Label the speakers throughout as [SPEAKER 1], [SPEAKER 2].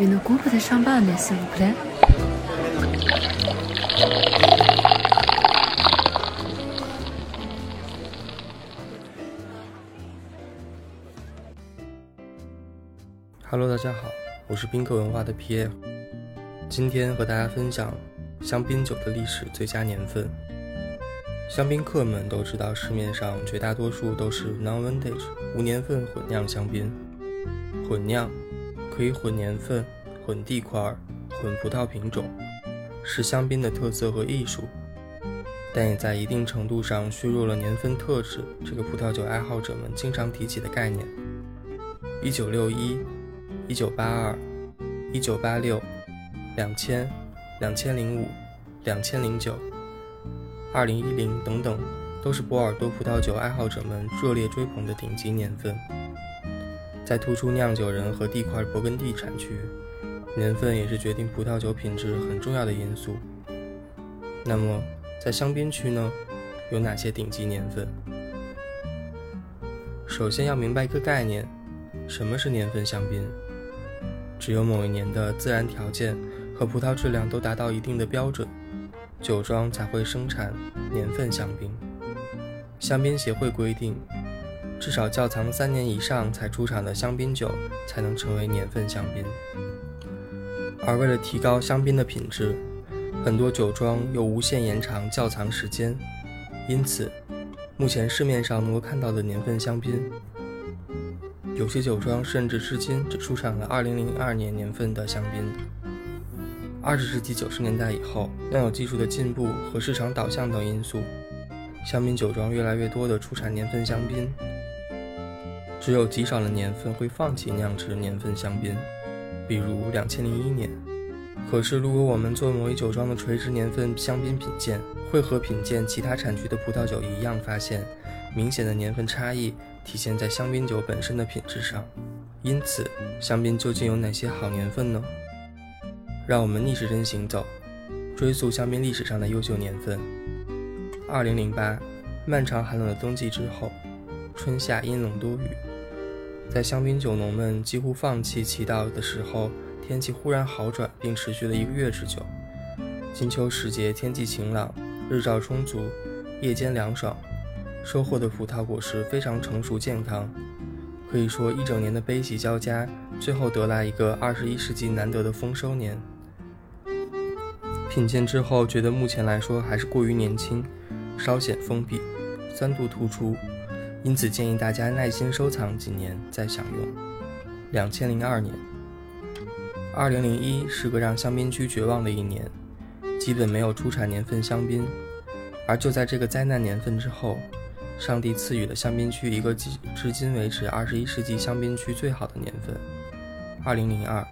[SPEAKER 1] Une coupe de champagne, s'il vous plaît.
[SPEAKER 2] Hello，大家好，我是宾客文化的 PM 今天和大家分享香槟酒的历史最佳年份。香槟客们都知道，市面上绝大多数都是 non-vintage 无年份混酿香槟。混酿可以混年份、混地块、混葡萄品种，是香槟的特色和艺术，但也在一定程度上削弱了年份特质这个葡萄酒爱好者们经常提起的概念。一九六一、一九八二、一九八六、两千、两千零五、两千零九。二零一零等等，都是波尔多葡萄酒爱好者们热烈追捧的顶级年份。在突出酿酒人和地块勃艮第产区，年份也是决定葡萄酒品质很重要的因素。那么，在香槟区呢，有哪些顶级年份？首先要明白一个概念：什么是年份香槟？只有某一年的自然条件和葡萄质量都达到一定的标准。酒庄才会生产年份香槟。香槟协会规定，至少窖藏三年以上才出厂的香槟酒才能成为年份香槟。而为了提高香槟的品质，很多酒庄又无限延长窖藏时间。因此，目前市面上能够看到的年份香槟，有些酒庄甚至至今只出产了2002年年份的香槟。二十世纪九十年代以后，酿酒技术的进步和市场导向等因素，香槟酒庄越来越多的出产年份香槟，只有极少的年份会放弃酿制年份香槟，比如两千零一年。可是，如果我们做某一酒庄的垂直年份香槟品鉴，会和品鉴其他产区的葡萄酒一样，发现明显的年份差异体现在香槟酒本身的品质上。因此，香槟究竟有哪些好年份呢？让我们逆时针行走，追溯香槟历史上的优秀年份。二零零八，漫长寒冷的冬季之后，春夏阴冷多雨，在香槟酒农们几乎放弃祈祷的时候，天气忽然好转，并持续了一个月之久。金秋时节，天气晴朗，日照充足，夜间凉爽，收获的葡萄果实非常成熟健康，可以说一整年的悲喜交加，最后得来一个二十一世纪难得的丰收年。品鉴之后，觉得目前来说还是过于年轻，稍显封闭，酸度突出，因此建议大家耐心收藏几年再享用。两千零二年，二零零一是个让香槟区绝望的一年，基本没有出产年份香槟。而就在这个灾难年份之后，上帝赐予了香槟区一个至至今为止二十一世纪香槟区最好的年份。二零零二，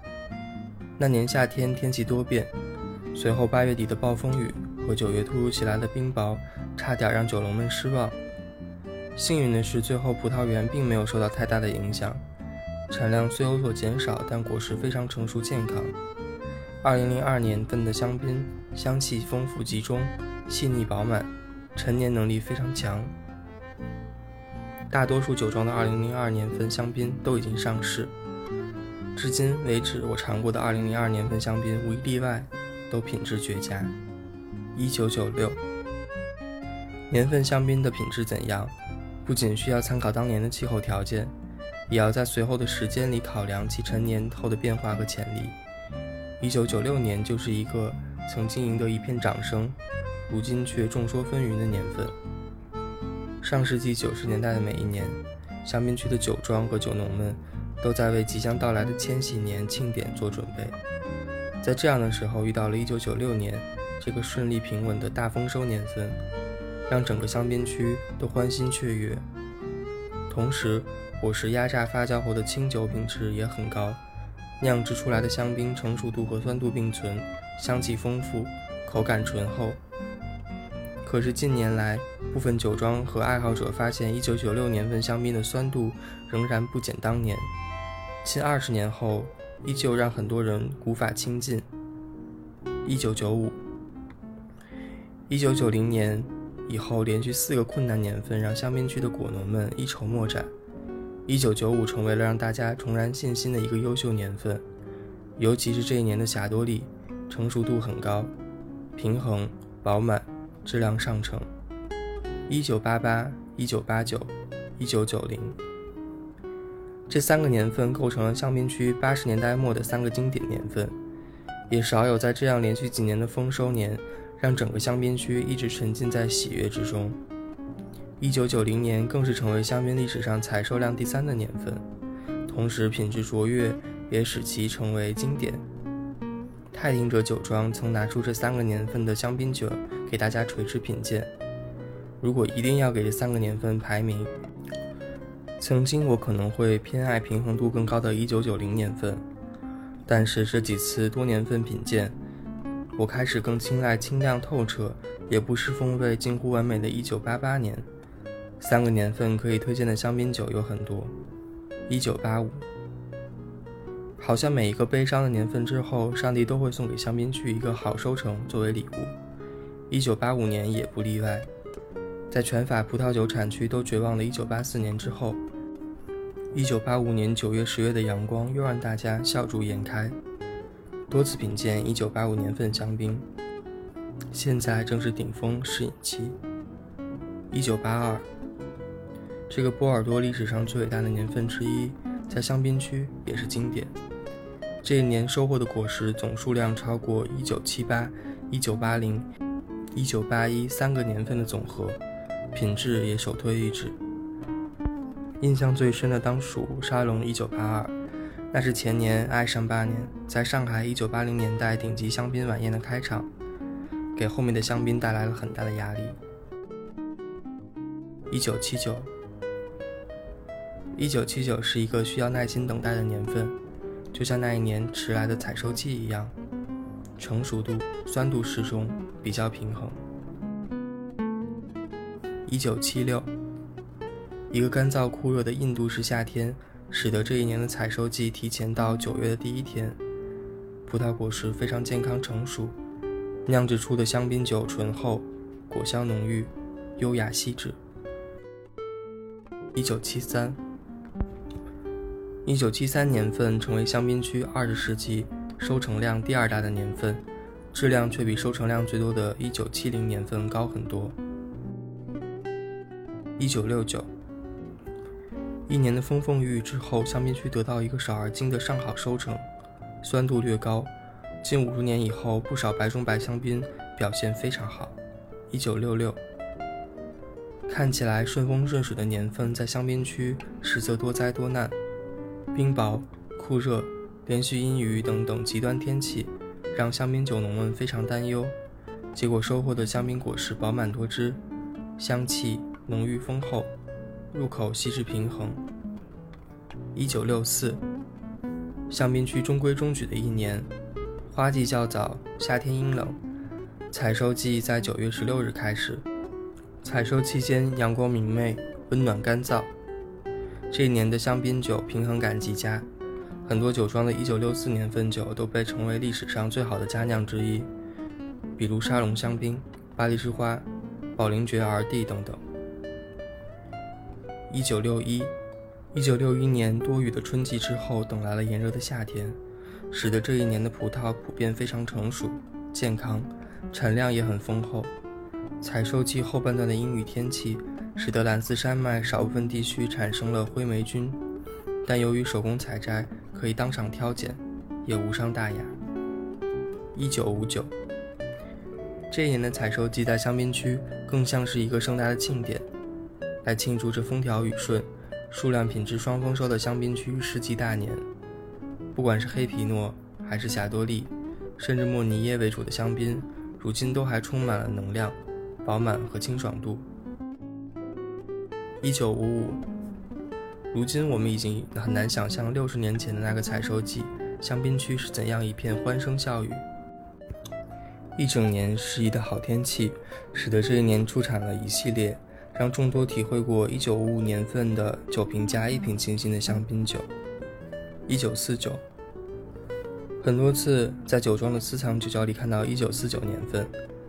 [SPEAKER 2] 那年夏天天气多变。随后，八月底的暴风雨和九月突如其来的冰雹，差点让酒农们失望。幸运的是，最后葡萄园并没有受到太大的影响，产量虽有所减少，但果实非常成熟健康。二零零二年份的香槟，香气丰富集中，细腻饱满，陈年能力非常强。大多数酒庄的二零零二年份香槟都已经上市，至今为止，我尝过的二零零二年份香槟无一例外。都品质绝佳。一九九六年份香槟的品质怎样？不仅需要参考当年的气候条件，也要在随后的时间里考量其成年后的变化和潜力。一九九六年就是一个曾经赢得一片掌声，如今却众说纷纭的年份。上世纪九十年代的每一年，香槟区的酒庄和酒农们都在为即将到来的千禧年庆典做准备。在这样的时候，遇到了1996年这个顺利平稳的大丰收年份，让整个香槟区都欢欣雀跃。同时，果实压榨发酵后的清酒品质也很高，酿制出来的香槟成熟度和酸度并存，香气丰富，口感醇厚。可是近年来，部分酒庄和爱好者发现，1996年份香槟的酸度仍然不减当年。近二十年后。依旧让很多人无法亲近。一九九五、一九九零年以后，连续四个困难年份让香槟区的果农们一筹莫展。一九九五成为了让大家重燃信心的一个优秀年份。尤其是这一年的霞多丽，成熟度很高，平衡饱满，质量上乘。一九八八、一九八九、一九九零，这三个年份构成了香槟区八十年代末的三个经典年份，也少有在这样连续几年的丰收年，让整个香槟区一直沉浸在喜悦之中。一九九零年更是成为香槟历史上采收量第三的年份，同时品质卓越。也使其成为经典。泰廷者酒庄曾拿出这三个年份的香槟酒给大家垂直品鉴。如果一定要给这三个年份排名，曾经我可能会偏爱平衡度更高的1990年份，但是这几次多年份品鉴，我开始更青睐清亮透彻、也不失风味、近乎完美的1988年。三个年份可以推荐的香槟酒有很多：1985。好像每一个悲伤的年份之后，上帝都会送给香槟区一个好收成作为礼物。一九八五年也不例外。在全法葡萄酒产区都绝望的一九八四年之后，一九八五年九月、十月的阳光又让大家笑逐颜开。多次品鉴一九八五年份香槟，现在正是顶峰适饮期。一九八二，这个波尔多历史上最伟大的年份之一，在香槟区也是经典。这一年收获的果实总数量超过一九七八、一九八零、一九八一三个年份的总和，品质也首推一指。印象最深的当属沙龙一九八二，那是前年爱上八年在上海一九八零年代顶级香槟晚宴的开场，给后面的香槟带来了很大的压力。一九七九，一九七九是一个需要耐心等待的年份。就像那一年迟来的采收季一样，成熟度、酸度适中，比较平衡。一九七六，一个干燥酷热的印度式夏天，使得这一年的采收季提前到九月的第一天。葡萄果实非常健康成熟，酿制出的香槟酒醇厚，果香浓郁，优雅细致。一九七三。一九七三年份成为香槟区二十世纪收成量第二大的年份，质量却比收成量最多的一九七零年份高很多。一九六九，一年的风风雨雨之后，香槟区得到一个少而精的上好收成，酸度略高。近五十年以后，不少白中白香槟表现非常好。一九六六，看起来顺风顺水的年份，在香槟区实则多灾多难。冰雹、酷热、连续阴雨等等极端天气，让香槟酒农们非常担忧。结果收获的香槟果实饱满多汁，香气浓郁丰厚，入口细致平衡。一九六四，香槟区中规中矩的一年，花季较早，夏天阴冷，采收季在九月十六日开始。采收期间阳光明媚，温暖干燥。这一年的香槟酒平衡感极佳，很多酒庄的1964年份酒都被称为历史上最好的佳酿之一，比如沙龙香槟、巴黎之花、宝灵爵 R.D 等等。1961，1961年多雨的春季之后，等来了炎热的夏天，使得这一年的葡萄普遍非常成熟、健康，产量也很丰厚。采收季后半段的阴雨天气。使得兰斯山脉少部分地区产生了灰霉菌，但由于手工采摘可以当场挑拣，也无伤大雅。一九五九，这一年的采收季在香槟区更像是一个盛大的庆典，来庆祝这风调雨顺、数量品质双丰收的香槟区世纪大年。不管是黑皮诺还是霞多丽，甚至莫尼耶为主的香槟，如今都还充满了能量、饱满和清爽度。一九五五，如今我们已经很难想象六十年前的那个采收季，香槟区是怎样一片欢声笑语。一整年适宜的好天气，使得这一年出产了一系列让众多体会过一九五五年份的酒瓶加一瓶清新的香槟酒。一九四九，很多次在酒庄的私藏酒窖里看到一九四九年份。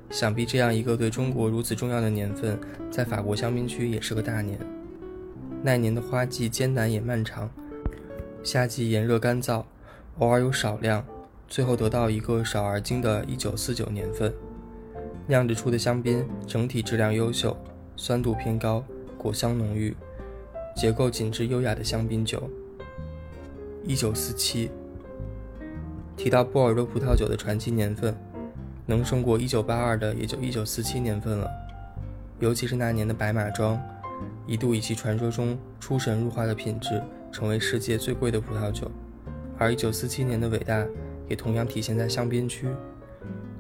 [SPEAKER 2] 想必这样一个对中国如此重要的年份，在法国香槟区也是个大年。那年的花季艰难也漫长，夏季炎热干燥，偶尔有少量最后得到一个少而精的1949年份。酿制出的香槟整体质量优秀，酸度偏高，果香浓郁，结构紧致优雅的香槟酒。1947，提到波尔多葡萄酒的传奇年份，能胜过1982的也就1947年份了。尤其是那年的白马庄，一度以其传说中出神入化的品质，成为世界最贵的葡萄酒。而1947年的伟大，也同样体现在香槟区。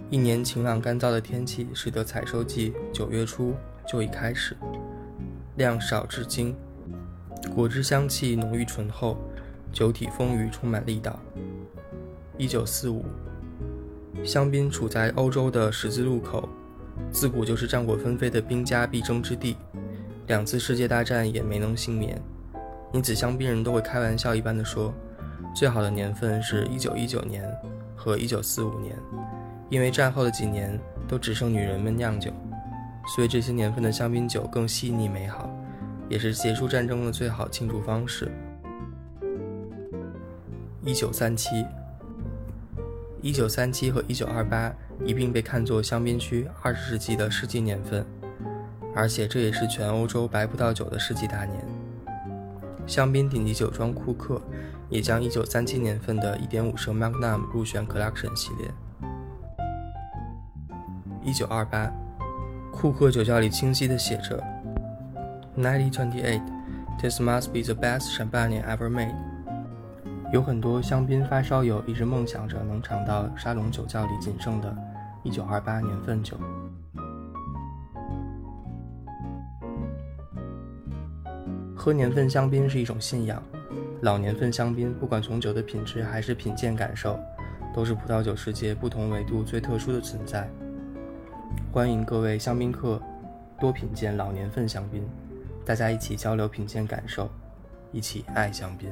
[SPEAKER 2] 一年晴朗干燥的天气，使得采收季九月初就已开始，量少质精，果汁香气浓郁醇厚，酒体丰腴充满力道。一九四五，香槟处在欧洲的十字路口，自古就是战火纷飞的兵家必争之地，两次世界大战也没能幸免，因此香槟人都会开玩笑一般的说，最好的年份是一九一九年和一九四五年。因为战后的几年都只剩女人们酿酒，所以这些年份的香槟酒更细腻美好，也是结束战争的最好庆祝方式。一九三七、一九三七和一九二八一并被看作香槟区二十世纪的世纪年份，而且这也是全欧洲白葡萄酒的世纪大年。香槟顶级酒庄库克也将一九三七年份的一点五升 Magnum 入选 Collection 系列。一九二八，库克酒窖里清晰地写着：“Nineteen twenty-eight, this must be the best champagne ever made。”有很多香槟发烧友一直梦想着能尝到沙龙酒窖里仅剩的一九二八年份酒。喝年份香槟是一种信仰，老年份香槟不管从酒的品质还是品鉴感受，都是葡萄酒世界不同维度最特殊的存在。欢迎各位香槟客多品鉴老年份香槟，大家一起交流品鉴感受，一起爱香槟。